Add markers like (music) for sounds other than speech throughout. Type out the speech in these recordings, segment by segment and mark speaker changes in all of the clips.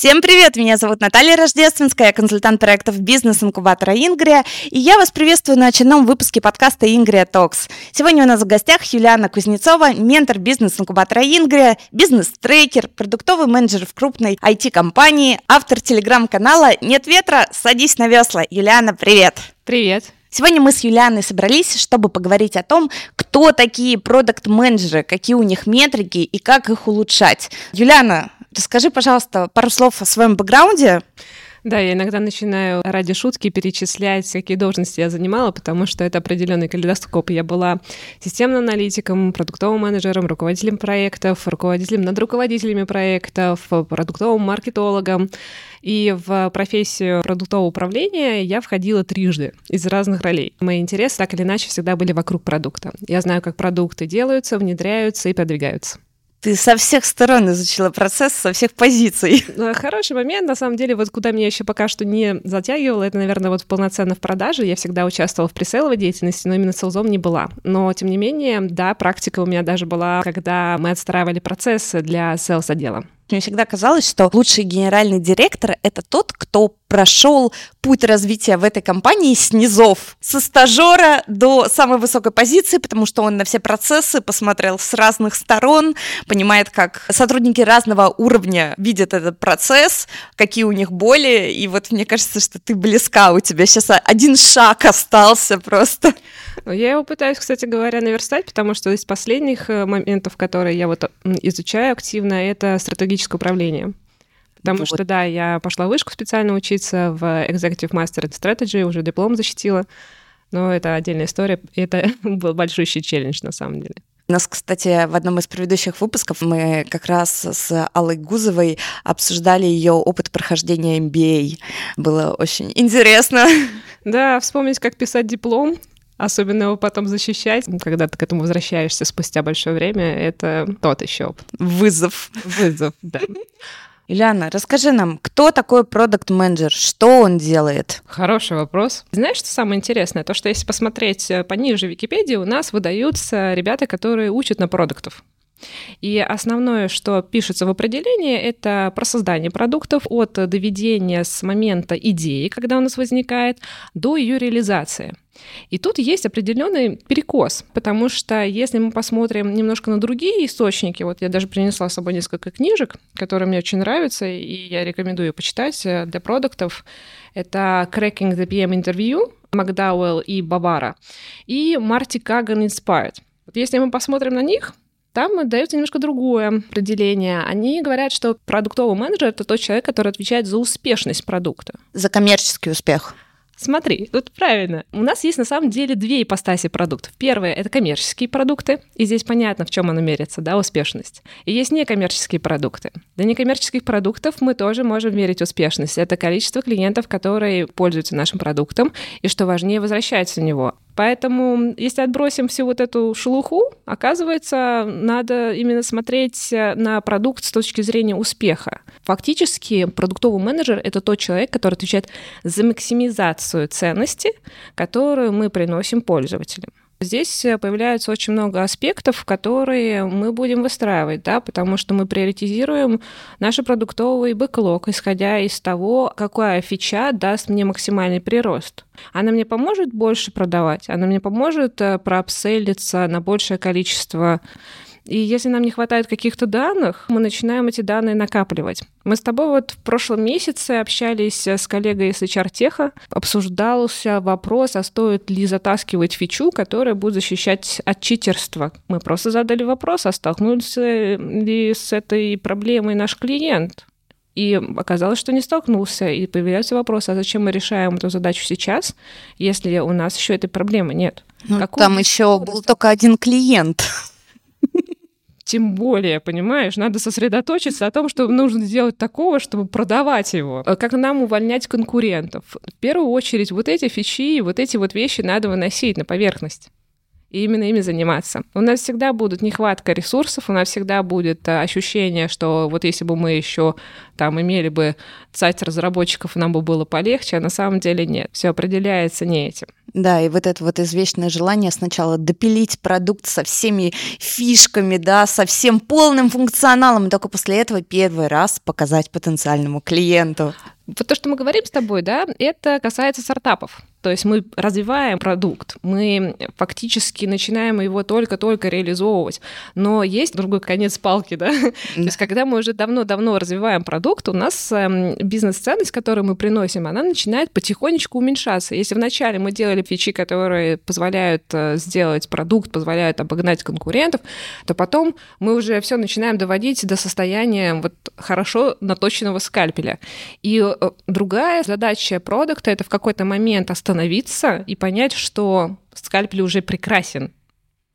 Speaker 1: Всем привет! Меня зовут Наталья Рождественская, я консультант проектов бизнес-инкубатора Ингрия, и я вас приветствую на очередном выпуске подкаста Ингрия Токс. Сегодня у нас в гостях Юлиана Кузнецова, ментор бизнес-инкубатора Ингрия, бизнес-трекер, продуктовый менеджер в крупной IT-компании, автор телеграм-канала «Нет ветра, садись на весла». Юлиана, привет!
Speaker 2: Привет!
Speaker 1: Сегодня мы с Юлианой собрались, чтобы поговорить о том, кто такие продукт-менеджеры, какие у них метрики и как их улучшать. Юлиана, Расскажи, пожалуйста, пару слов о своем бэкграунде.
Speaker 2: Да, я иногда начинаю ради шутки перечислять, какие должности я занимала, потому что это определенный калейдоскоп. Я была системным аналитиком, продуктовым менеджером, руководителем проектов, руководителем над руководителями проектов, продуктовым маркетологом. И в профессию продуктового управления я входила трижды из разных ролей. Мои интересы так или иначе всегда были вокруг продукта. Я знаю, как продукты делаются, внедряются и продвигаются.
Speaker 1: Ты со всех сторон изучила процесс, со всех позиций. (laughs)
Speaker 2: Ну, хороший момент, на самом деле, вот куда меня еще пока что не затягивало, это, наверное, вот полноценно в продаже. Я всегда участвовала в пресейловой деятельности, но именно селзом не была. Но, тем не менее, да, практика у меня даже была, когда мы отстраивали процессы для селс-отдела.
Speaker 1: Мне всегда казалось, что лучший генеральный директор — это тот, кто прошел путь развития в этой компании с низов, со стажера до самой высокой позиции, потому что он на все процессы посмотрел с разных сторон, понимает, как сотрудники разного уровня видят этот процесс, какие у них боли, и вот мне кажется, что ты близка, у тебя сейчас один шаг остался просто.
Speaker 2: Я его пытаюсь, кстати говоря, наверстать, потому что из последних э, моментов, которые я вот изучаю активно, это стратегическое управление. Потому вот. что, да, я пошла в вышку специально учиться в Executive Master Strategy, уже диплом защитила. Но это отдельная история. Это (laughs) был большущий челлендж, на самом деле.
Speaker 1: У нас, кстати, в одном из предыдущих выпусков мы как раз с Аллой Гузовой обсуждали ее опыт прохождения MBA. Было очень интересно.
Speaker 2: Да, вспомнить, как писать диплом, особенно его потом защищать, когда ты к этому возвращаешься спустя большое время, это тот еще опыт.
Speaker 1: Вызов.
Speaker 2: Вызов, да.
Speaker 1: Ильяна, расскажи нам, кто такой продукт-менеджер, что он делает?
Speaker 2: Хороший вопрос. Знаешь, что самое интересное? То, что если посмотреть э, пониже Википедии, у нас выдаются ребята, которые учат на продуктов. И основное, что пишется в определении, это про создание продуктов от доведения с момента идеи, когда у нас возникает, до ее реализации. И тут есть определенный перекос, потому что если мы посмотрим немножко на другие источники, вот я даже принесла с собой несколько книжек, которые мне очень нравятся, и я рекомендую почитать э, для продуктов. Это Cracking the PM Interview, Макдауэлл и Бавара, и Марти Каган Inspired. Вот если мы посмотрим на них, там дается немножко другое определение. Они говорят, что продуктовый менеджер — это тот человек, который отвечает за успешность продукта.
Speaker 1: За коммерческий успех.
Speaker 2: Смотри, тут правильно. У нас есть на самом деле две ипостаси продуктов. Первое — это коммерческие продукты, и здесь понятно, в чем оно мерится, да, успешность. И есть некоммерческие продукты. Для некоммерческих продуктов мы тоже можем мерить успешность. Это количество клиентов, которые пользуются нашим продуктом, и, что важнее, возвращаются в него. Поэтому, если отбросим всю вот эту шелуху, оказывается, надо именно смотреть э, на продукт с точки зрения успеха. Фактически, продуктовый менеджер — это тот человек, который отвечает за максимизацию ценности, которую мы приносим пользователям. Здесь э, появляется очень много аспектов, которые мы будем выстраивать, да, потому что мы приоритизируем наш продуктовый бэклог, исходя из того, какая фича даст мне максимальный прирост. Она мне поможет больше продавать, она мне поможет э, проапселиться на большее количество и если нам не хватает каких-то данных, мы начинаем эти данные накапливать. Мы с тобой вот в прошлом месяце общались с коллегой из HR-теха, обсуждался вопрос, а стоит ли затаскивать фичу, которая будет защищать от читерства. Мы просто задали вопрос, а столкнулся ли с этой проблемой наш клиент? И оказалось, что не столкнулся. И появляется вопрос, а зачем мы решаем эту задачу сейчас, если у нас еще этой проблемы нет?
Speaker 1: Ну, там еще был только один клиент.
Speaker 2: Тем более, понимаешь, надо сосредоточиться о том, что нужно сделать такого, чтобы продавать его. А как нам увольнять конкурентов? В первую очередь, вот эти фичи, вот эти вот вещи надо выносить на поверхность и именно ими заниматься. У нас всегда будет нехватка ресурсов, у нас всегда будет э, ощущение, что вот если бы мы еще там имели бы сайт разработчиков, нам бы было полегче, а на самом деле нет. Все определяется не этим.
Speaker 1: Да, и вот это вот извечное желание сначала допилить продукт со всеми фишками, да, со всем полным функционалом, и только после этого первый раз показать потенциальному клиенту.
Speaker 2: Вот то, что мы говорим с тобой, да, это касается стартапов. То есть мы развиваем продукт, мы фактически начинаем его только-только реализовывать. Но есть другой конец палки, да? да. То есть когда мы уже давно-давно развиваем продукт, у нас э, бизнес-ценность, которую мы приносим, она начинает потихонечку уменьшаться. Если вначале мы делали фичи, которые позволяют э, сделать продукт, позволяют обогнать конкурентов, то потом мы уже все начинаем доводить до состояния вот хорошо наточенного скальпеля. И э, другая задача продукта — это в какой-то момент остановиться и понять, что скальпель уже прекрасен.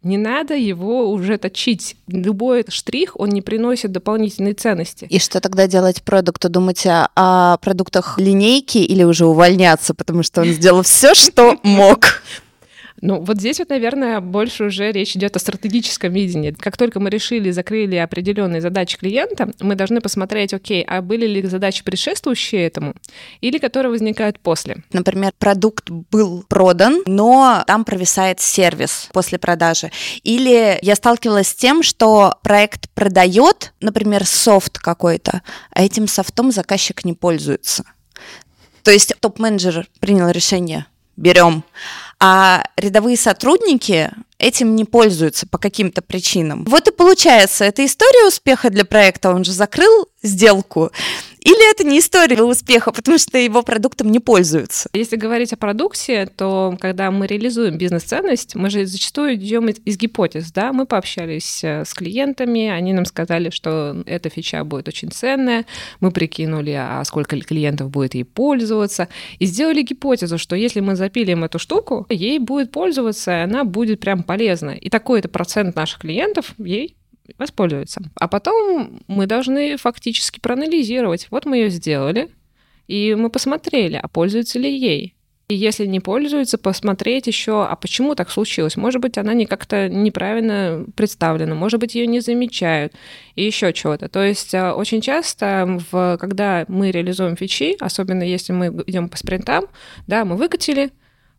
Speaker 2: Не надо его уже точить. Любой штрих, он не приносит дополнительной ценности.
Speaker 1: И что тогда делать продукту? Думать о продуктах линейки или уже увольняться, потому что он сделал все, что мог?
Speaker 2: Ну, вот здесь вот, наверное, больше уже речь идет о стратегическом видении. Как только мы решили, закрыли определенные задачи клиента, мы должны посмотреть, окей, а были ли задачи предшествующие этому, или которые возникают после.
Speaker 1: Например, продукт был продан, но там провисает сервис после продажи. Или я сталкивалась с тем, что проект продает, например, софт какой-то, а этим софтом заказчик не пользуется. То есть топ-менеджер принял решение, берем а рядовые сотрудники этим не пользуются по каким-то причинам. Вот и получается, это история успеха для проекта, он же закрыл сделку, или это не история успеха, потому что его продуктом не пользуются?
Speaker 2: Если говорить о продукте, то когда мы реализуем бизнес-ценность, мы же зачастую идем из, гипотез, да, мы пообщались э, с клиентами, они нам сказали, что эта фича будет очень ценная, мы прикинули, а сколько клиентов будет ей пользоваться, и сделали гипотезу, что если мы запилим эту штуку, ей будет пользоваться, и она будет прям полезна. И такой-то процент наших клиентов ей воспользуются. А потом мы должны фактически проанализировать. Вот мы ее сделали, и мы посмотрели, а пользуется ли ей. И если не пользуется, посмотреть еще, а почему так случилось? Может быть, она не как-то неправильно представлена, может быть, ее не замечают, и еще чего-то. То есть а, очень часто, в, когда мы реализуем фичи, особенно если мы идем по спринтам, да, мы выкатили,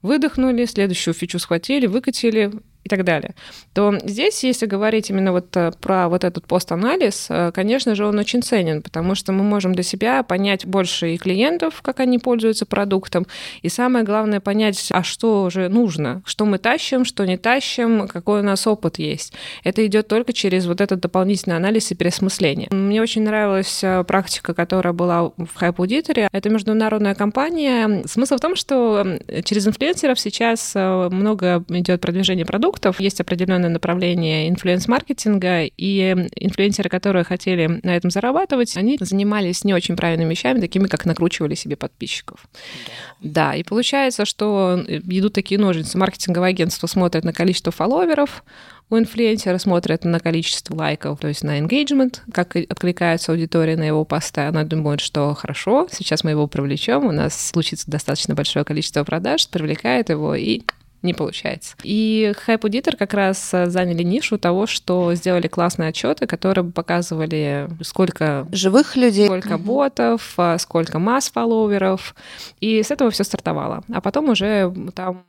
Speaker 2: выдохнули, следующую фичу схватили, выкатили, и так далее, то здесь, если говорить именно вот э, про вот этот пост-анализ, э, конечно же, он очень ценен, потому что мы можем для себя понять больше и клиентов, как они пользуются продуктом, и самое главное понять, а что же нужно, что мы тащим, что не тащим, какой у нас опыт есть. Это идет только через вот этот дополнительный анализ и переосмысление. Мне очень нравилась э, практика, которая была в Hype Auditor. Это международная компания. Смысл в том, что через инфлюенсеров сейчас много идет продвижение продуктов, продуктов. Есть определенное направление инфлюенс-маркетинга, и инфлюенсеры, которые хотели на этом зарабатывать, они занимались не очень правильными вещами, такими как накручивали себе подписчиков. Да, и получается, что идут такие ножницы. Маркетинговое агентство смотрит на количество фолловеров, у инфлюенсера смотрят на количество лайков, то есть на engagement, как откликается аудитория на его посты. Она думает, что хорошо, сейчас мы его привлечем, у нас случится достаточно большое количество продаж, привлекает его и не получается. И Hype Auditor как раз э, заняли нишу того, что сделали классные отчеты, которые показывали, сколько
Speaker 1: живых людей,
Speaker 2: сколько угу. ботов, э, сколько масс фолловеров. И с этого все стартовало. А потом уже там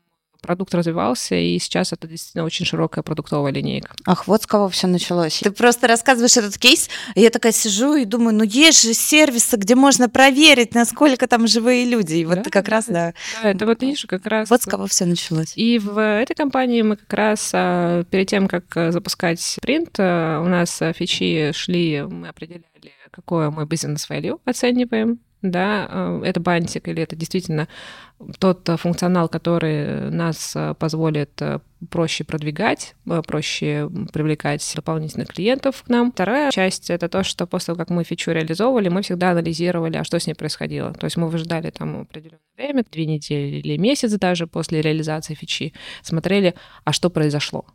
Speaker 2: продукт развивался, и сейчас это действительно очень широкая продуктовая линейка.
Speaker 1: Ах, вот с кого все началось. Ты просто рассказываешь этот кейс, и я такая сижу и думаю, ну есть же сервисы, где можно проверить, насколько там живые люди. И вот да, как да, раз, да.
Speaker 2: Да, это вот видишь, как раз.
Speaker 1: Вот с кого все началось.
Speaker 2: И в этой компании мы как раз а, перед тем, как а, запускать принт, а, у нас фичи шли, мы определяли, какое мы бизнес-value оцениваем, да, э, это бантик или это действительно тот э, функционал, который нас э, позволит проще продвигать, проще привлекать дополнительных клиентов к нам. Вторая часть — это то, что после того, как мы фичу реализовывали, мы всегда анализировали, а что с ней происходило. То есть мы выжидали там определенное время, две недели или месяц даже после реализации фичи, смотрели, а что произошло.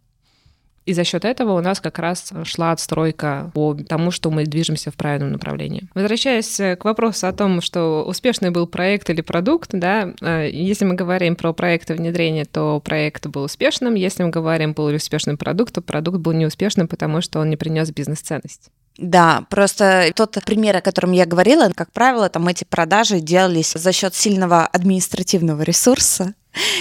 Speaker 2: И за счет этого у нас как раз шла отстройка по тому, что мы движемся в правильном направлении. Возвращаясь к вопросу о том, что успешный был проект или продукт, да, э, если мы говорим про проекты внедрения, то проект был успешным. Если мы говорим был успешным продукт, то продукт был неуспешным, потому что он не принес бизнес-ценность.
Speaker 1: Да, просто тот пример, о котором я говорила, как правило, там эти продажи делались за счет сильного административного ресурса,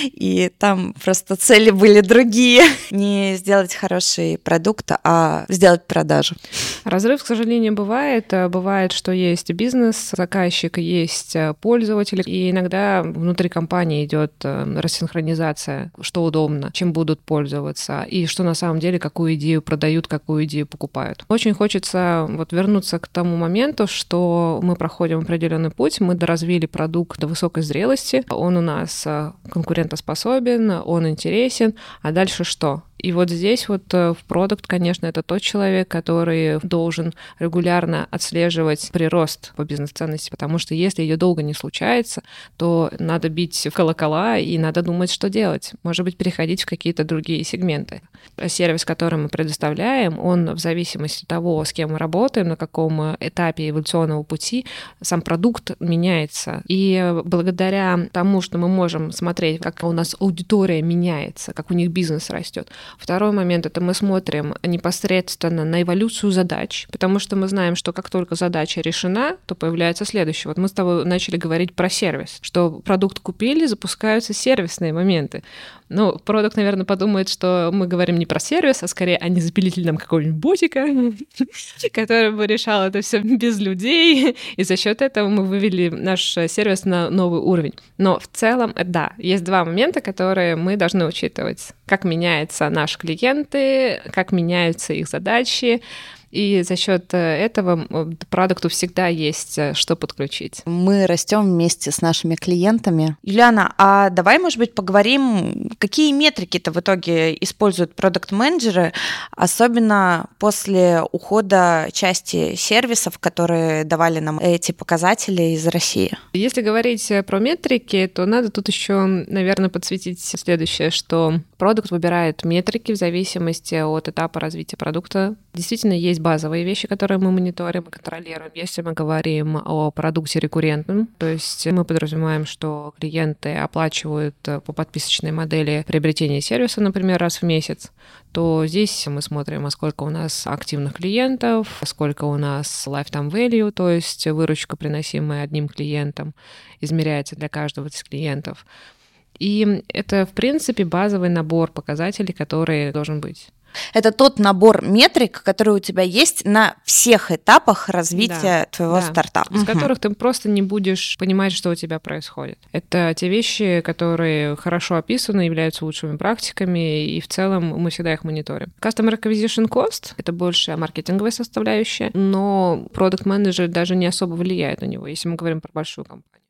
Speaker 1: и там просто цели были другие. Не сделать хороший продукт, а сделать продажу.
Speaker 2: Разрыв, к сожалению, бывает. Бывает, что есть бизнес, заказчик, есть пользователь, и иногда внутри компании идет э, рассинхронизация, что удобно, чем будут пользоваться, и что на самом деле, какую идею продают, какую идею покупают. Очень хочется вот вернуться к тому моменту, что мы проходим определенный путь, мы доразвили продукт до высокой зрелости, он у нас э, конкурентоспособен, он интересен, а дальше что? И вот здесь вот э, в продукт, конечно, это тот человек, который должен регулярно отслеживать прирост по бизнес-ценности, потому что если ее долго не случается, то надо бить в колокола и надо думать, что делать. Может быть, переходить в какие-то другие сегменты. Сервис, который мы предоставляем, он в зависимости от того, с кем мы работаем, на каком этапе эволюционного пути, сам продукт меняется. И благодаря тому, что мы можем смотреть, как у нас аудитория меняется, как у них бизнес растет, Второй момент — это мы смотрим непосредственно на эволюцию задач, потому что мы знаем, что как только задача решена, то появляется следующее. Вот мы с тобой начали говорить про сервис, что продукт купили, запускаются сервисные моменты. Ну, продукт, наверное, подумает, что мы говорим не про сервис, а скорее о незапилительном какого-нибудь ботика, (laughs) который бы решал это все без людей, и за счет этого мы вывели наш сервис на новый уровень. Но в целом, да, есть два момента, которые мы должны учитывать. Как меняются наши клиенты, как меняются их задачи, и за счет э, этого продукту всегда есть э, что подключить.
Speaker 1: Мы растем вместе с нашими клиентами. Юлиана, а давай, может быть, поговорим, какие метрики-то в итоге используют продукт-менеджеры, особенно после ухода части сервисов, которые давали нам эти показатели из России?
Speaker 2: Если говорить э, про метрики, то надо тут еще, наверное, подсветить следующее, что продукт выбирает метрики в зависимости от этапа развития продукта. Действительно, есть базовые вещи, которые мы мониторим и контролируем. Если мы говорим о продукте рекуррентном, то есть мы подразумеваем, что клиенты оплачивают по подписочной модели приобретение сервиса, например, раз в месяц, то здесь мы смотрим, а сколько у нас активных клиентов, сколько у нас lifetime value, то есть выручка, приносимая одним клиентом, измеряется для каждого из клиентов. И это, в принципе, базовый набор показателей, который должен быть.
Speaker 1: Это тот набор метрик, который у тебя есть на всех этапах развития да, твоего да, стартапа.
Speaker 2: Из угу. которых ты просто не будешь понимать, что у тебя происходит. Это те вещи, которые хорошо описаны, являются лучшими практиками, и в целом мы всегда их мониторим. Customer Acquisition Cost — это больше маркетинговая составляющая, но продукт менеджер даже не особо влияет на него, если мы говорим про большую компанию.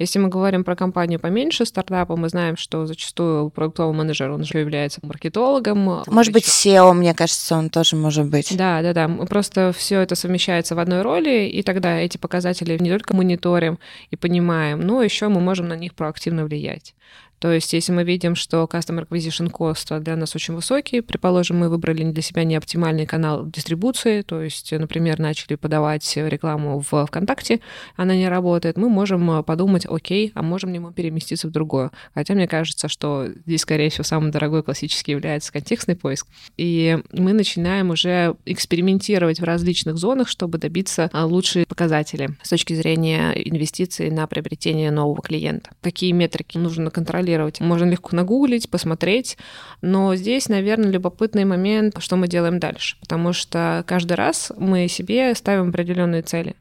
Speaker 2: Если мы говорим про компанию поменьше, стартапа, мы знаем, что зачастую продуктовый менеджер, он же является маркетологом.
Speaker 1: Может быть, SEO, мне кажется, он тоже может быть.
Speaker 2: Да, да, да. Просто все это совмещается в одной роли, и тогда эти показатели не только мониторим и понимаем, но еще мы можем на них проактивно влиять. То есть, если мы видим, что Customer Acquisition Cost для нас очень высокий, предположим, мы выбрали для себя неоптимальный канал дистрибуции, то есть, например, начали подавать рекламу в ВКонтакте, она не работает, мы можем подумать, окей, а можем ли мы переместиться в другое. Хотя мне кажется, что здесь, скорее всего, самый дорогой классический является контекстный поиск. И мы начинаем уже экспериментировать в различных зонах, чтобы добиться а, лучшие показатели с точки зрения инвестиций на приобретение нового клиента. Какие метрики нужно контролировать контролировать. Можно легко нагуглить, посмотреть, но здесь, наверное, любопытный момент, что мы делаем дальше, потому что каждый раз мы себе ставим определенные цели.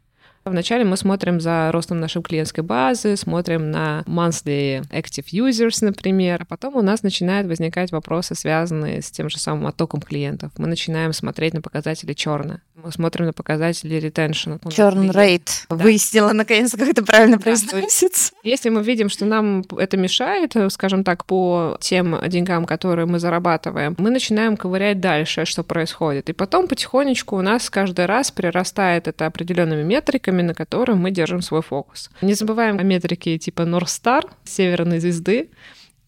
Speaker 2: Вначале мы смотрим за ростом нашей клиентской базы, смотрим на monthly active users, например, а потом у нас начинают возникать вопросы, связанные с тем же самым оттоком клиентов. Мы начинаем смотреть на показатели черно. Мы смотрим на показатели retention.
Speaker 1: Churn rate. Да. Выяснила, наконец, как это правильно да. произносится.
Speaker 2: Если мы видим, что нам это мешает, скажем так, по тем деньгам, которые мы зарабатываем, мы начинаем ковырять дальше, что происходит. И потом потихонечку у нас каждый раз прирастает это определенными метриками, на которые мы держим свой фокус. Не забываем о метрике типа North Star, северной звезды,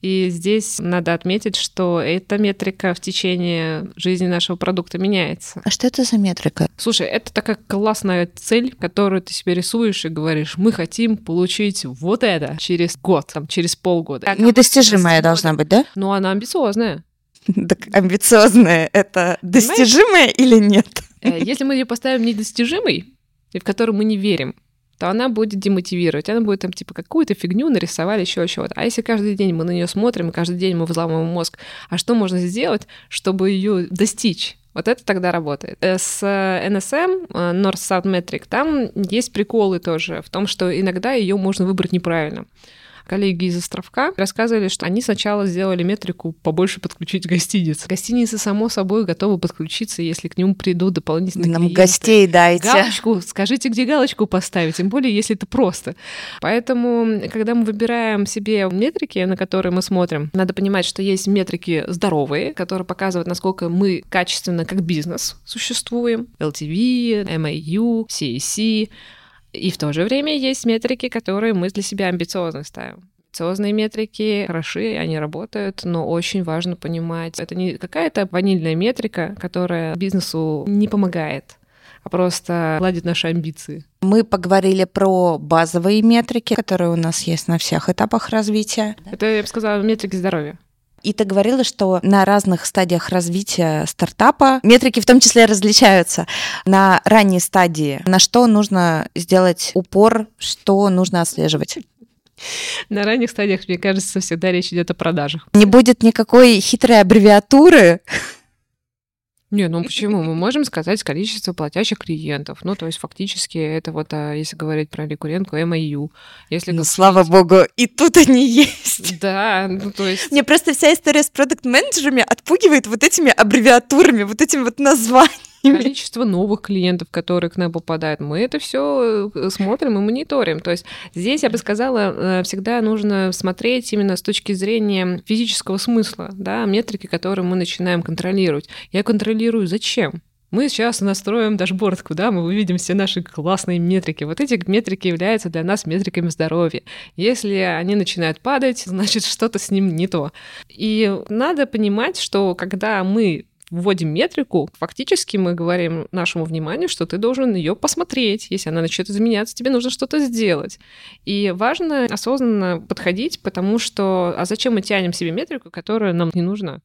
Speaker 2: и здесь надо отметить, что эта метрика в течение жизни нашего продукта меняется.
Speaker 1: А что это за метрика?
Speaker 2: Слушай, это такая классная цель, которую ты себе рисуешь и говоришь, мы хотим получить вот это через год, там, через полгода.
Speaker 1: Так, Недостижимая должна быть, да?
Speaker 2: Ну, она амбициозная. (laughs)
Speaker 1: Так амбициозная — это достижимая или нет?
Speaker 2: Э, если мы ее поставим недостижимой, и в которую мы не верим, то она будет демотивировать. Она будет там типа какую-то фигню нарисовали, еще чего-то. А если каждый день мы на нее смотрим, и каждый день мы взламываем мозг, а что можно сделать, чтобы ее достичь? Вот это тогда работает. Э, с NSM, э, North-South Metric, там есть приколы тоже в том, что иногда ее можно выбрать неправильно коллеги из Островка рассказывали, что они сначала сделали метрику побольше подключить гостиниц. Гостиницы, само собой, готовы подключиться, если к нему придут дополнительные
Speaker 1: Нам
Speaker 2: клиенты.
Speaker 1: гостей дайте.
Speaker 2: Галочку, скажите, где галочку поставить, тем более, если это просто. Поэтому, когда мы выбираем себе метрики, на которые мы смотрим, надо понимать, что есть метрики здоровые, которые показывают, насколько мы качественно как бизнес существуем. LTV, MAU, CAC, и в то же время есть метрики, которые мы для себя амбициозно ставим. Амбициозные метрики хороши, они работают, но очень важно понимать, это не какая-то ванильная метрика, которая бизнесу не помогает а просто ладит наши амбиции.
Speaker 1: Мы поговорили про базовые метрики, которые у нас есть на всех этапах развития.
Speaker 2: Это, я бы сказала, метрики здоровья.
Speaker 1: И ты говорила, что на разных стадиях развития стартапа метрики в том числе различаются. На ранней стадии на что нужно сделать упор, что нужно отслеживать?
Speaker 2: На ранних стадиях, мне кажется, всегда речь идет о продажах.
Speaker 1: Не будет никакой хитрой аббревиатуры,
Speaker 2: не, ну почему? Мы можем сказать количество платящих клиентов. Ну, то есть фактически это вот, а, если говорить про рекуррентку, MAU. Если
Speaker 1: ну,
Speaker 2: говорить...
Speaker 1: слава богу, и тут они есть. (laughs)
Speaker 2: Да, ну то есть...
Speaker 1: Мне просто вся история с продукт-менеджерами отпугивает вот этими аббревиатурами, вот этим вот названием
Speaker 2: количество новых клиентов, которые к нам попадают. Мы это все э, смотрим и мониторим. То есть здесь, я бы сказала, э, всегда нужно смотреть именно с точки зрения физического смысла, да, метрики, которые мы начинаем контролировать. Я контролирую зачем? Мы сейчас настроим дашборд, куда мы выведем все наши классные метрики. Вот эти метрики являются для нас метриками здоровья. Если они начинают падать, (laughs) значит, что-то с ним не то. И надо понимать, что когда мы вводим метрику, фактически мы говорим нашему вниманию, что ты должен ее посмотреть. Если она начнет изменяться, тебе нужно что-то сделать. И важно осознанно подходить, потому что а зачем мы тянем себе метрику, которая нам не нужна?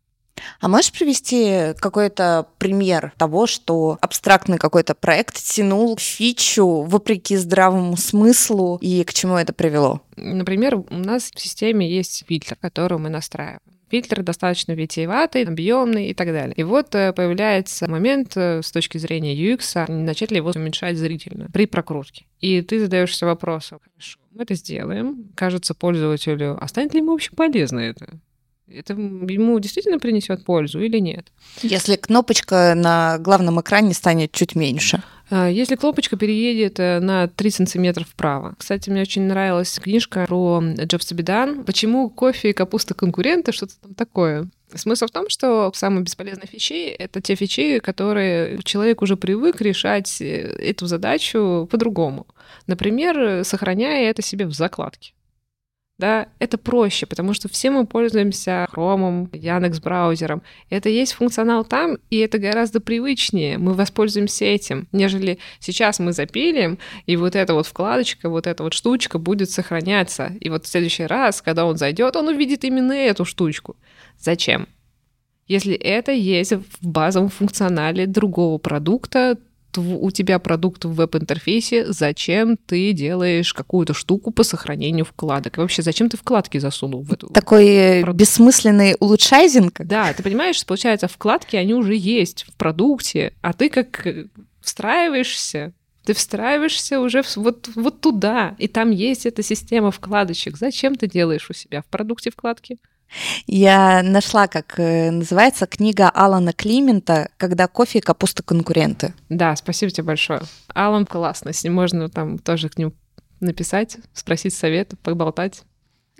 Speaker 1: А можешь привести какой-то пример того, что абстрактный какой-то проект тянул фичу вопреки здравому смыслу и к чему это привело?
Speaker 2: Например, у нас в системе есть фильтр, который мы настраиваем. Фильтр достаточно витиеватый, объемный и так далее. И вот э, появляется момент э, с точки зрения UX, начать ли его уменьшать зрительно при прокрутке. И ты задаешься вопросом, хорошо, мы это сделаем, кажется пользователю, а станет ли ему вообще полезно это? это ему действительно принесет пользу или нет.
Speaker 1: Если кнопочка на главном экране станет чуть меньше.
Speaker 2: А, если кнопочка переедет э, на 3 сантиметра вправо. Кстати, мне очень нравилась книжка про Джобса Бедан. Почему кофе и капуста конкуренты, что-то там такое. Смысл в том, что самые бесполезные фичи — это те фичи, которые человек уже привык решать э, эту задачу по-другому. Например, сохраняя это себе в закладке да, это проще, потому что все мы пользуемся Chrome, Яндекс браузером. Это есть функционал там, и это гораздо привычнее. Мы воспользуемся этим, нежели сейчас мы запилим, и вот эта вот вкладочка, вот эта вот штучка будет сохраняться. И вот в следующий раз, когда он зайдет, он увидит именно эту штучку. Зачем? Если это есть в базовом функционале другого продукта, у тебя продукт в веб-интерфейсе, зачем ты делаешь какую-то штуку по сохранению вкладок? И вообще, зачем ты вкладки засунул в эту?
Speaker 1: Такой э, продукт? бессмысленный улучшайзинг?
Speaker 2: Да, ты понимаешь, получается, вкладки, они уже есть в продукте, а ты как э, встраиваешься ты встраиваешься уже вот, вот туда, и там есть эта система вкладочек. Зачем ты делаешь у себя в продукте вкладки?
Speaker 1: Я нашла, как э, называется, книга Алана Климента «Когда кофе и капуста конкуренты».
Speaker 2: Да, спасибо тебе большое. Алан классно, с ним можно там тоже к нему написать, спросить совет, поболтать.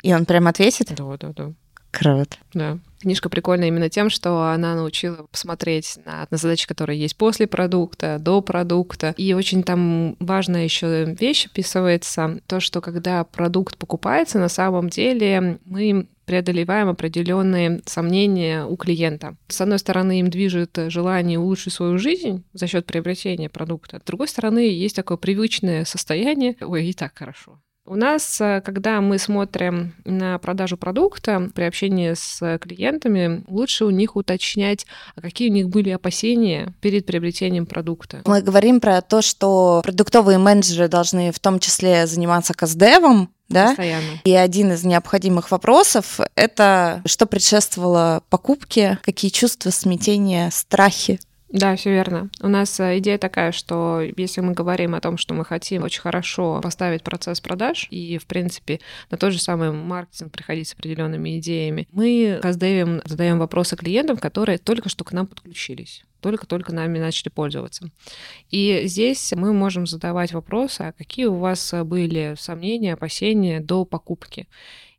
Speaker 1: И он прям ответит?
Speaker 2: Да, да, да.
Speaker 1: Круто.
Speaker 2: Да. Книжка прикольная именно тем, что она научила посмотреть на, на задачи, которые есть после продукта, до продукта. И очень там важная еще вещь описывается, то, что когда продукт покупается, на самом деле мы преодолеваем определенные сомнения у клиента. С одной стороны, им движет желание улучшить свою жизнь за счет приобретения продукта. С другой стороны, есть такое привычное состояние, ой, и так хорошо У нас, э, когда мы смотрим на продажу продукта при общении с клиентами, лучше у них уточнять, а какие у них были опасения перед приобретением продукта.
Speaker 1: Мы говорим про то, что продуктовые менеджеры должны в том числе заниматься каздевом, да?
Speaker 2: Постоянно.
Speaker 1: И один из необходимых вопросов — это что предшествовало покупке, какие чувства, смятения, страхи
Speaker 2: да, все верно. У нас э, идея такая, что если мы говорим о том, что мы хотим очень хорошо поставить процесс продаж и, в принципе, на тот же самый маркетинг приходить с определенными идеями, мы каздевим задаем вопросы клиентам, которые только что к нам подключились только-только нами начали пользоваться. И здесь мы можем задавать вопросы, а какие у вас были сомнения, опасения до покупки.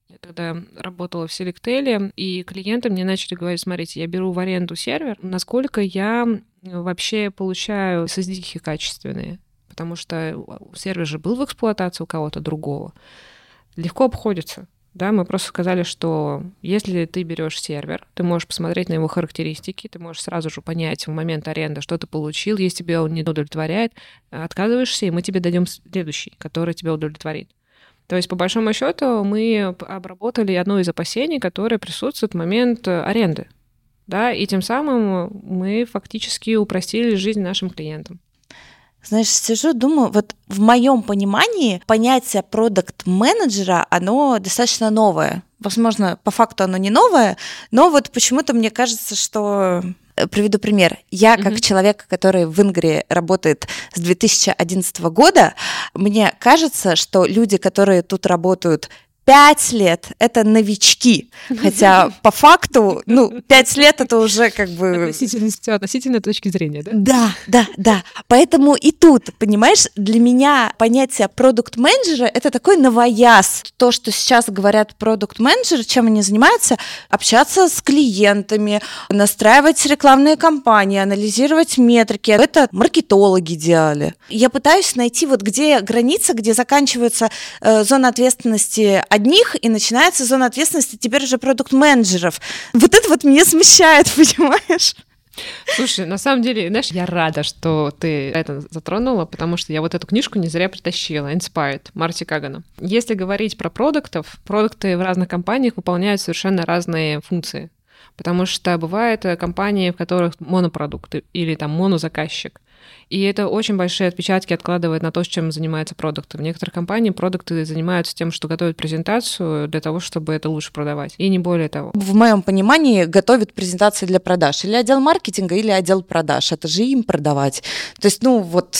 Speaker 2: Я тогда работала в Selectel, и клиенты мне начали говорить, смотрите, я беру в аренду сервер, насколько я вообще получаю SSD качественные, потому что сервер же был в эксплуатации у кого-то другого. Легко обходится. Да, мы просто сказали, что если ты берешь сервер, ты можешь посмотреть на его характеристики, ты можешь сразу же понять в момент аренды, что ты получил, если тебе он не удовлетворяет, отказываешься, и мы тебе дадим следующий, который тебя удовлетворит. То есть, по большому счету, мы обработали одно из опасений, которое присутствует в момент э, аренды. Да, и тем самым мы фактически упростили жизнь нашим клиентам.
Speaker 1: Знаешь, сижу, думаю, вот в моем понимании понятие продукт-менеджера, оно достаточно новое. Возможно, по факту оно не новое, но вот почему-то мне кажется, что приведу пример. Я, как mm-hmm. человек, который в Ингрии работает с 2011 года, мне кажется, что люди, которые тут работают пять лет это новички. (laughs) Хотя по факту, ну, пять лет это уже как бы...
Speaker 2: Относительно, относительно точки зрения, да?
Speaker 1: Да, да, да. Поэтому и тут, понимаешь, для меня понятие продукт-менеджера это такой новояз. То, что сейчас говорят продукт-менеджеры, чем они занимаются, общаться с клиентами, настраивать рекламные кампании, анализировать метрики. Это маркетологи делали. Я пытаюсь найти вот где граница, где заканчивается э, зона ответственности одних, и начинается зона ответственности теперь уже продукт-менеджеров. Вот это вот меня смущает, (laughs) понимаешь?
Speaker 2: Слушай, на самом деле, знаешь, я рада, что ты это затронула, потому что я вот эту книжку не зря притащила, Inspired, Марти Кагана. Если говорить про продуктов, продукты в разных компаниях выполняют совершенно разные функции. Потому что бывают компании, в которых монопродукты или там монозаказчик. И это очень большие отпечатки откладывает на то, чем занимается продукт. В некоторых компаниях продукты занимаются тем, что готовят презентацию для того, чтобы это лучше продавать. И не более того.
Speaker 1: В моем понимании готовят презентации для продаж. Или отдел маркетинга, или отдел продаж. Это же им продавать. То есть, ну вот...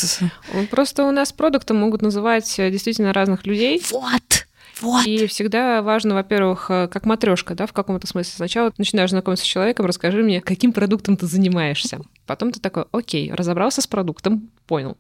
Speaker 2: Просто у нас продукты могут называть действительно разных людей.
Speaker 1: Вот! Вот.
Speaker 2: И всегда важно, во-первых, э, как матрешка, да, в каком-то смысле. Сначала начинаешь знакомиться с человеком, расскажи мне, каким продуктом ты занимаешься. Потом ты такой, окей, разобрался с продуктом, понял.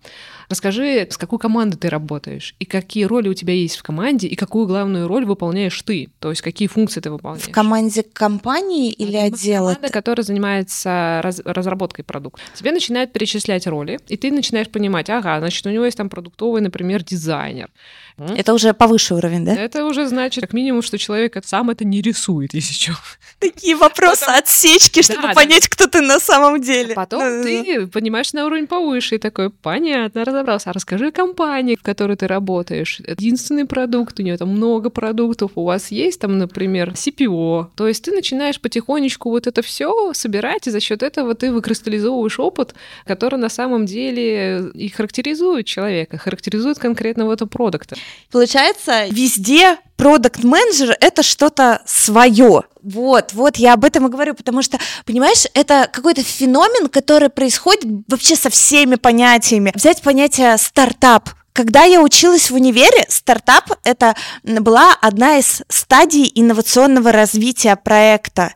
Speaker 2: Расскажи, с какой командой ты работаешь, и какие роли у тебя есть в команде, и какую главную роль выполняешь ты, то есть какие функции ты выполняешь.
Speaker 1: В команде компании или отдела?
Speaker 2: Команда, которая занимается раз, разработкой продукта. Тебе начинают перечислять роли, и ты начинаешь понимать, ага, значит, у него есть там продуктовый, например, дизайнер,
Speaker 1: это уже повыше уровень, да?
Speaker 2: Это уже значит, как минимум, что человек сам это не рисует, если что.
Speaker 1: Такие вопросы Потом... отсечки, чтобы да, понять, да. кто ты на самом деле.
Speaker 2: Потом да, ты да. понимаешь на уровень повыше и такой, понятно, разобрался. А расскажи компании, в которой ты работаешь. Единственный продукт, у нее там много продуктов, у вас есть там, например, CPO. То есть ты начинаешь потихонечку вот это все собирать, и за счет этого ты выкристаллизовываешь опыт, который на самом деле и характеризует человека, характеризует конкретного этого продукта.
Speaker 1: Получается, везде продукт менеджер это что-то свое. Вот, вот, я об этом и говорю, потому что, понимаешь, это какой-то феномен, который происходит вообще со всеми понятиями. Взять понятие стартап, когда я училась в универе, стартап — это была одна из стадий инновационного развития проекта.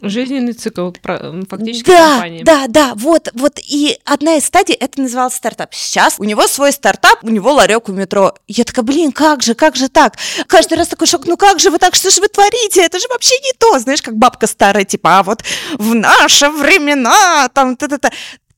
Speaker 2: Жизненный цикл фактически
Speaker 1: да,
Speaker 2: компании.
Speaker 1: Да, да, вот, вот. И одна из стадий — это называлось стартап. Сейчас у него свой стартап, у него ларек у метро. Я такая, блин, как же, как же так? Каждый раз такой шок, ну как же вы так, что же вы творите? Это же вообще не то. Знаешь, как бабка старая, типа, а вот в наши времена, там, та-та-та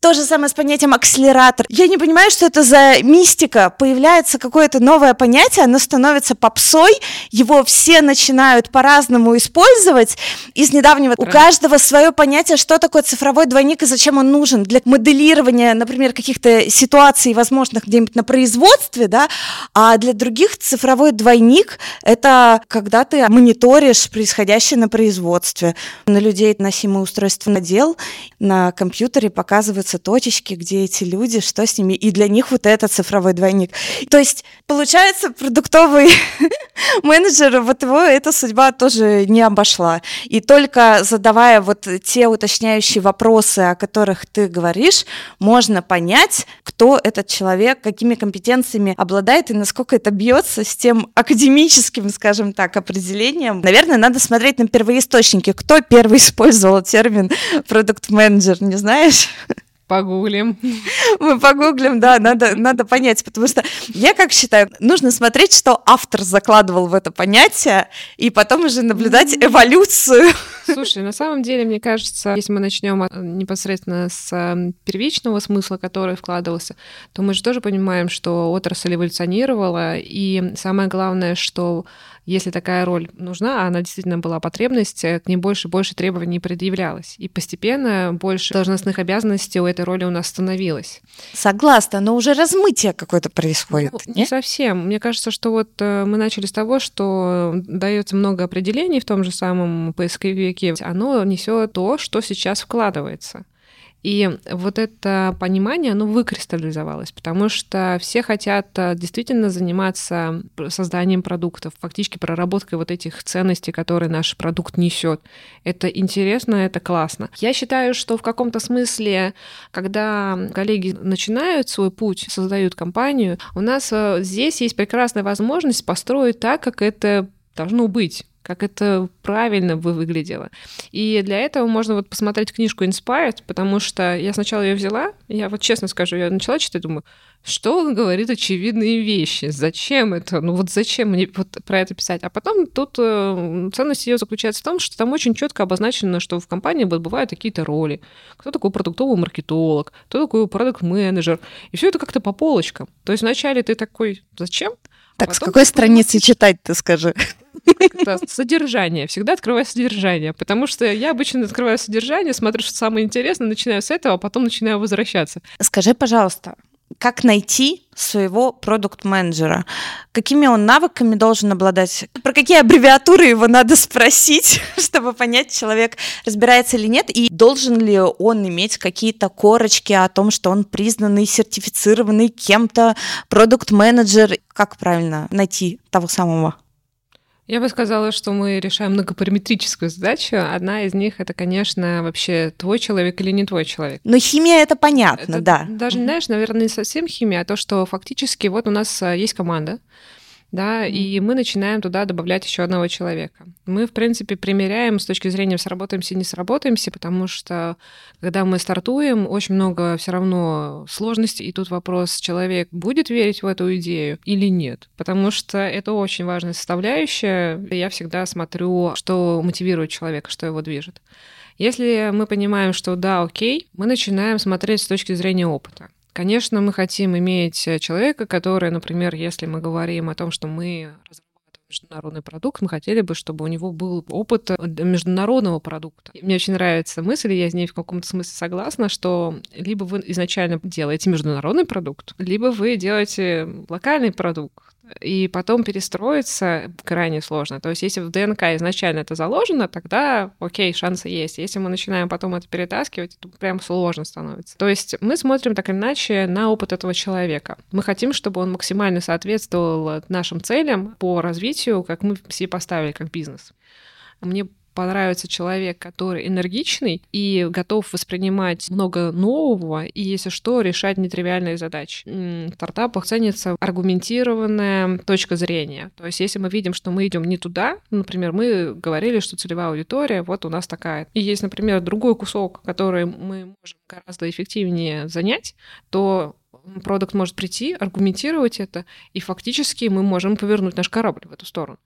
Speaker 1: То же самое с понятием акселератор. Я не понимаю, что это за мистика. Появляется какое-то новое понятие, оно становится попсой, его все начинают по-разному использовать. Из недавнего у каждого свое понятие, что такое цифровой двойник и зачем он нужен. Для моделирования, например, каких-то ситуаций возможных где-нибудь на производстве, да, а для других цифровой двойник — это когда ты мониторишь происходящее на производстве. На людей носимое устройство надел, на компьютере показываются точечки, где эти люди, что с ними, и для них вот это цифровой двойник. То есть, получается, продуктовый (laughs) менеджер, вот его эта судьба тоже не обошла. И только задавая вот те уточняющие вопросы, о которых ты говоришь, можно понять, кто этот человек, какими компетенциями обладает и насколько это бьется с тем академическим, скажем так, определением. Наверное, надо смотреть на первоисточники. Кто первый (laughs) использовал термин продукт-менеджер, не знаешь?
Speaker 2: Погуглим. (laughs)
Speaker 1: Мы погуглим, да, надо, надо понять, потому что я как считаю, нужно смотреть, что автор закладывал в это понятие, и потом уже наблюдать эволюцию.
Speaker 2: Слушай, на самом деле, мне кажется, если мы начнем непосредственно с эм, первичного смысла, который вкладывался, то мы же тоже понимаем, что отрасль эволюционировала, и самое главное, что если такая роль нужна, а она действительно была потребность, э, к ней больше и больше требований предъявлялось. И постепенно больше должностных обязанностей у этой роли у нас становилось.
Speaker 1: Согласна, но уже размытие какое-то происходит. Ну,
Speaker 2: не совсем. Мне кажется, что вот э, мы начали с того, что дается много определений в том же самом поисковике. Оно несет то, что сейчас вкладывается. И вот это понимание, оно выкристаллизовалось, потому что все хотят э, действительно заниматься созданием продуктов, фактически проработкой вот этих ценностей, которые наш продукт несет. Это интересно, это классно. Я считаю, что в каком-то смысле, когда коллеги начинают свой путь, создают компанию, у нас э, здесь есть прекрасная возможность построить так, как это должно быть как это правильно бы выглядело. И для этого можно вот посмотреть книжку Inspired, потому что я сначала ее взяла, я вот честно скажу, я начала читать, думаю, что он говорит очевидные вещи, зачем это, ну вот зачем мне вот про это писать. А потом тут э, ценность ее заключается в том, что там очень четко обозначено, что в компании вот бывают какие-то роли. Кто такой продуктовый маркетолог, кто такой продукт-менеджер. И все это как-то по полочкам. То есть вначале ты такой, зачем?
Speaker 1: Так, а с какой страницы читать, ты скажи?
Speaker 2: Содержание. Всегда открывай содержание. Потому что я обычно открываю содержание, смотрю, что самое интересное, начинаю с этого, а потом начинаю возвращаться.
Speaker 1: Скажи, пожалуйста, как найти своего продукт-менеджера, какими он навыками должен обладать, про какие аббревиатуры его надо спросить, (laughs) чтобы понять, человек разбирается или нет, и должен ли он иметь какие-то корочки о том, что он признанный, сертифицированный кем-то продукт-менеджер, как правильно найти того самого?
Speaker 2: Я бы сказала, что мы решаем многопараметрическую задачу. Одна из них это, конечно, вообще твой человек или не твой человек.
Speaker 1: Но химия это понятно,
Speaker 2: это
Speaker 1: да.
Speaker 2: Даже, знаешь, наверное, не совсем химия, а то, что фактически вот у нас а, есть команда, да, mm-hmm. и мы начинаем туда добавлять еще одного человека. Мы, в принципе, примеряем с точки зрения сработаемся, не сработаемся, потому что когда мы стартуем, очень много все равно сложностей, и тут вопрос, человек будет верить в эту идею или нет, потому что это очень важная составляющая. Я всегда смотрю, что мотивирует человека, что его движет. Если мы понимаем, что да, окей, мы начинаем смотреть с точки зрения опыта. Конечно, мы хотим иметь э, человека, который, например, если мы говорим о том, что мы международный продукт, мы хотели бы, чтобы у него был опыт э, международного продукта. Мне очень нравится мысль, и я с ней в каком-то смысле согласна, что либо вы изначально делаете международный продукт, либо вы делаете локальный продукт, и потом перестроиться крайне сложно. То есть если в ДНК изначально это заложено, тогда окей, шансы есть. Если мы начинаем потом это перетаскивать, то прям сложно становится. То есть мы смотрим так или иначе на опыт этого человека. Мы хотим, чтобы он максимально соответствовал нашим целям по развитию, как мы себе поставили как бизнес. Мне понравится человек, который энергичный и готов воспринимать много нового, и, если что, решать нетривиальные задачи. В стартапах ценится аргументированная точка зрения. То есть, если мы видим, что мы идем не туда, например, мы говорили, что целевая аудитория вот у нас такая, и есть, например, другой кусок, который мы можем гораздо эффективнее занять, то продукт может прийти, аргументировать это, и фактически мы можем повернуть наш корабль в эту сторону.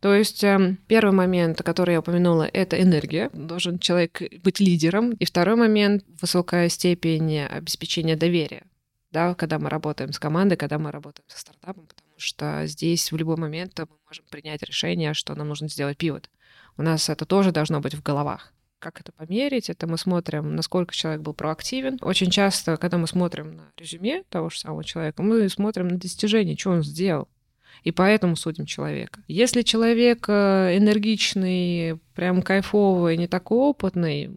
Speaker 2: То есть эм, первый момент, который я упомянула, это энергия. Должен человек быть лидером. И второй момент — высокая степень обеспечения доверия. Да, когда мы работаем с командой, когда мы работаем со стартапом, потому что здесь в любой момент мы можем принять решение, что нам нужно сделать пивот. У нас это тоже должно быть в головах. Как это померить? Это мы смотрим, насколько человек был проактивен. Очень часто, когда мы смотрим на резюме того же самого человека, мы смотрим на достижения, что он сделал и поэтому судим человека. Если человек э, энергичный, прям кайфовый, не такой опытный,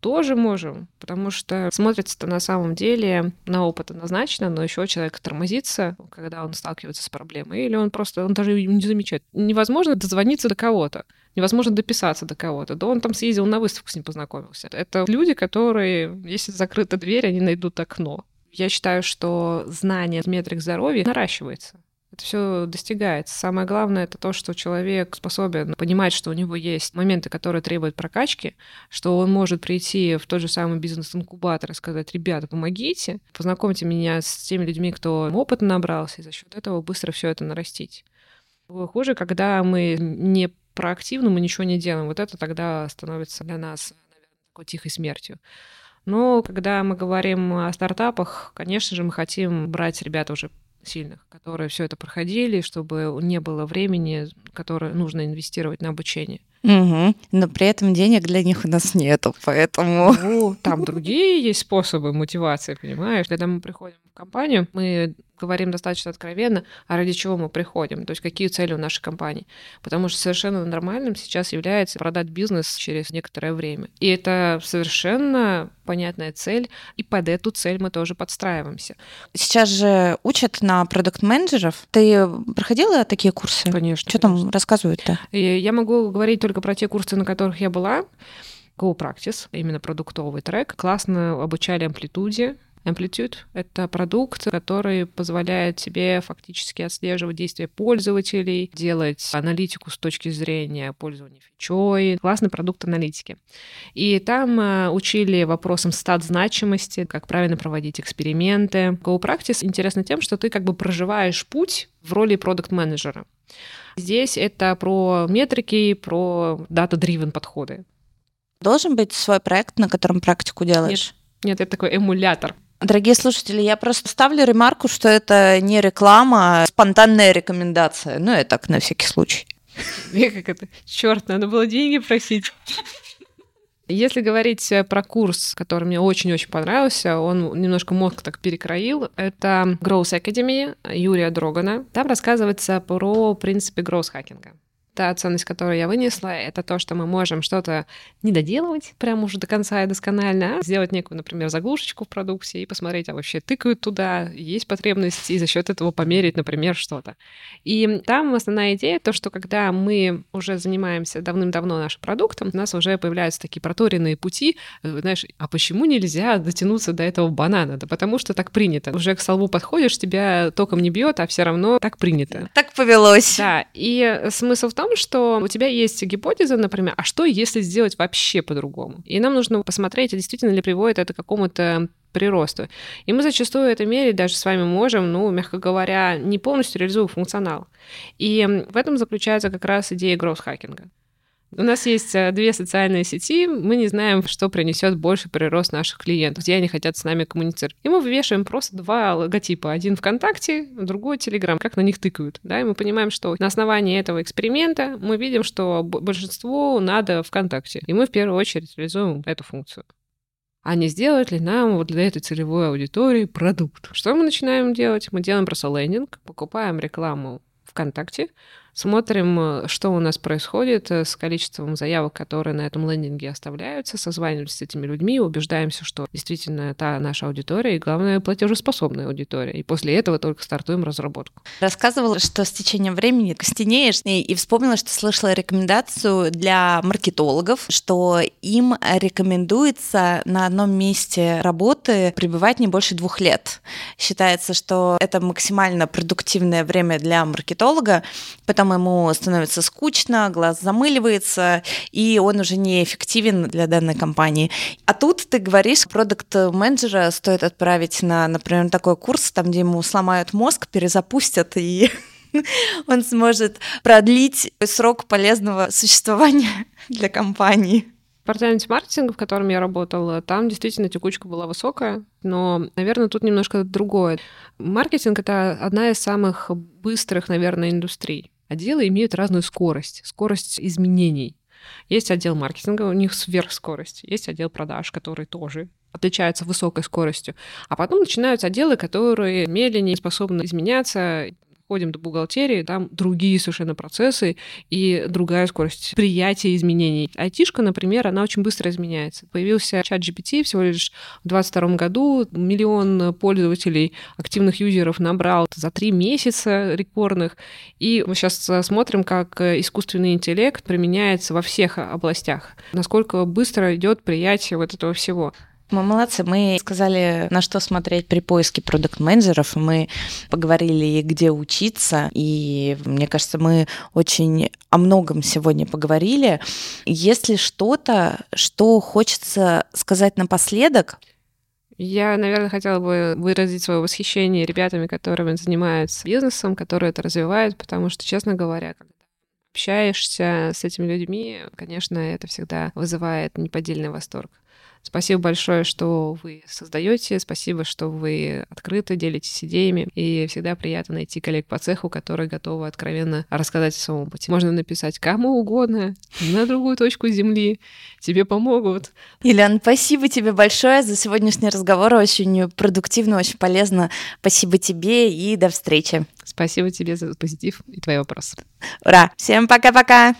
Speaker 2: тоже можем, потому что смотрится-то на самом деле на опыт однозначно, но еще человек тормозится, когда он сталкивается с проблемой, или он просто, он даже не замечает. Невозможно дозвониться до кого-то, невозможно дописаться до кого-то. Да он там съездил на выставку, с ним познакомился. Это люди, которые, если закрыта дверь, они найдут окно. Я считаю, что знание метрик здоровья наращивается. Это все достигается. Самое главное это то, что человек способен понимать, что у него есть моменты, которые требуют прокачки, что он может прийти в тот же самый бизнес-инкубатор и сказать, ребята, помогите, познакомьте меня с теми людьми, кто опыт набрался, и за счет этого быстро все это нарастить. Хуже, когда мы не проактивно, мы ничего не делаем. Вот это тогда становится для нас, наверное, такой тихой смертью. Но когда мы говорим о стартапах, конечно же, мы хотим брать ребят уже сильных, которые все это проходили, чтобы не было времени, которое нужно инвестировать на обучение.
Speaker 1: Угу. Но при этом денег для них у нас нету, поэтому...
Speaker 2: Ну, там другие есть способы мотивации, понимаешь? Когда мы приходим в компанию, мы говорим достаточно откровенно, а ради чего мы приходим, то есть какие цели у нашей компании. Потому что совершенно нормальным сейчас является продать бизнес через некоторое время. И это совершенно понятная цель, и под эту цель мы тоже подстраиваемся.
Speaker 1: Сейчас же учат на продукт-менеджеров. Ты проходила такие курсы?
Speaker 2: Конечно.
Speaker 1: Что
Speaker 2: конечно.
Speaker 1: там рассказывают-то?
Speaker 2: Я могу говорить только про те курсы, на которых я была. Go Practice, именно продуктовый трек. Классно обучали амплитуде, Amplitude — это продукт, который позволяет тебе фактически отслеживать действия пользователей, делать аналитику с точки зрения пользования фичой. Классный продукт аналитики. И там э, учили вопросам стат значимости, как правильно проводить эксперименты. GoPractice интересно тем, что ты как бы проживаешь путь в роли продукт-менеджера. Здесь это про метрики, про дата-дривен подходы.
Speaker 1: Должен быть свой проект, на котором практику делаешь?
Speaker 2: Нет, нет, это такой эмулятор.
Speaker 1: Дорогие слушатели, я просто ставлю ремарку, что это не реклама, а спонтанная рекомендация. Ну, я так на всякий случай. (laughs)
Speaker 2: Как это, черт, надо было деньги просить. Если говорить про курс, который мне очень-очень понравился, он немножко мозг так перекроил, это Growth Academy Юрия Дрогана. Там рассказывается про принципы гроус-хакинга та ценность, которую я вынесла, это то, что мы можем что-то не доделывать прямо уже до конца и досконально, а сделать некую, например, заглушечку в продукте и посмотреть, а вообще тыкают туда, есть потребность, и за счет этого померить, например, что-то. И там основная идея то, что когда мы уже занимаемся давным-давно нашим продуктом, у нас уже появляются такие проторенные пути, э, знаешь, а почему нельзя дотянуться до этого банана? Да потому что так принято. Уже к столбу подходишь, тебя током не бьет, а все равно так принято.
Speaker 1: Так повелось.
Speaker 2: Да, и смысл в том, том, что у тебя есть гипотеза, например, а что если сделать вообще по-другому? И нам нужно посмотреть, действительно ли приводит это к какому-то приросту. И мы зачастую это мерить даже с вами можем, ну, мягко говоря, не полностью реализуя функционал. И в этом заключается как раз идея гроусс-хакинга. У нас есть э, две социальные сети, мы не знаем, что принесет больше прирост наших клиентов, где они хотят с нами коммуницировать. И мы вывешиваем просто два логотипа. Один ВКонтакте, другой Телеграм. Как на них тыкают. Да? И мы понимаем, что на основании этого эксперимента мы видим, что большинству надо ВКонтакте. И мы в первую очередь реализуем эту функцию а не сделать ли нам вот для этой целевой аудитории продукт. Что мы начинаем делать? Мы делаем просто лендинг, покупаем рекламу ВКонтакте, Смотрим, э, что у нас происходит э, с количеством заявок, которые на этом лендинге оставляются, созваниваемся с этими людьми, убеждаемся, что действительно та наша аудитория и, главное, платежеспособная аудитория. И после этого только стартуем разработку.
Speaker 1: Рассказывала, что с течением времени костенеешь, и, и вспомнила, что слышала рекомендацию для маркетологов, что им рекомендуется на одном месте работы пребывать не больше двух лет. Считается, что это максимально продуктивное время для маркетолога, потому потом ему становится скучно, глаз замыливается, и он уже неэффективен для данной компании. А тут ты говоришь, продукт-менеджера стоит отправить на, например, такой курс, там, где ему сломают мозг, перезапустят и (laughs) он сможет продлить срок полезного существования (laughs) для компании.
Speaker 2: Департаменте маркетинга, в котором я работала, там действительно текучка была высокая, но, наверное, тут немножко другое. Маркетинг — это одна из самых быстрых, наверное, индустрий. Отделы имеют разную скорость, скорость изменений. Есть отдел маркетинга, у них сверхскорость. Есть отдел продаж, который тоже отличается высокой скоростью. А потом начинаются отделы, которые медленнее способны изменяться, ходим до бухгалтерии, там другие совершенно процессы и другая скорость приятия изменений. Айтишка, например, она очень быстро изменяется. Появился чат GPT всего лишь в 2022 году, миллион пользователей, активных юзеров набрал за три месяца рекордных, и мы сейчас смотрим, как искусственный интеллект применяется во всех областях, насколько быстро идет приятие вот этого всего.
Speaker 1: Мы молодцы. Мы сказали, на что смотреть при поиске продукт-менеджеров. Мы поговорили, где учиться. И мне кажется, мы очень о многом сегодня поговорили. Есть ли что-то, что хочется сказать напоследок?
Speaker 2: Я, наверное, хотела бы выразить свое восхищение ребятами, которыми занимаются бизнесом, которые это развивают, потому что, честно говоря, общаешься с этими людьми, конечно, это всегда вызывает неподдельный восторг. Спасибо большое, что вы создаете, спасибо, что вы открыты, делитесь идеями, и всегда приятно найти коллег по цеху, которые готовы откровенно рассказать о своем опыте. Можно написать кому угодно, на другую точку земли, тебе помогут.
Speaker 1: Ильян, спасибо тебе большое за сегодняшний разговор, очень продуктивно, очень полезно. Спасибо тебе и до встречи.
Speaker 2: Спасибо тебе за позитив и твои вопросы.
Speaker 1: Ура! Всем пока-пока!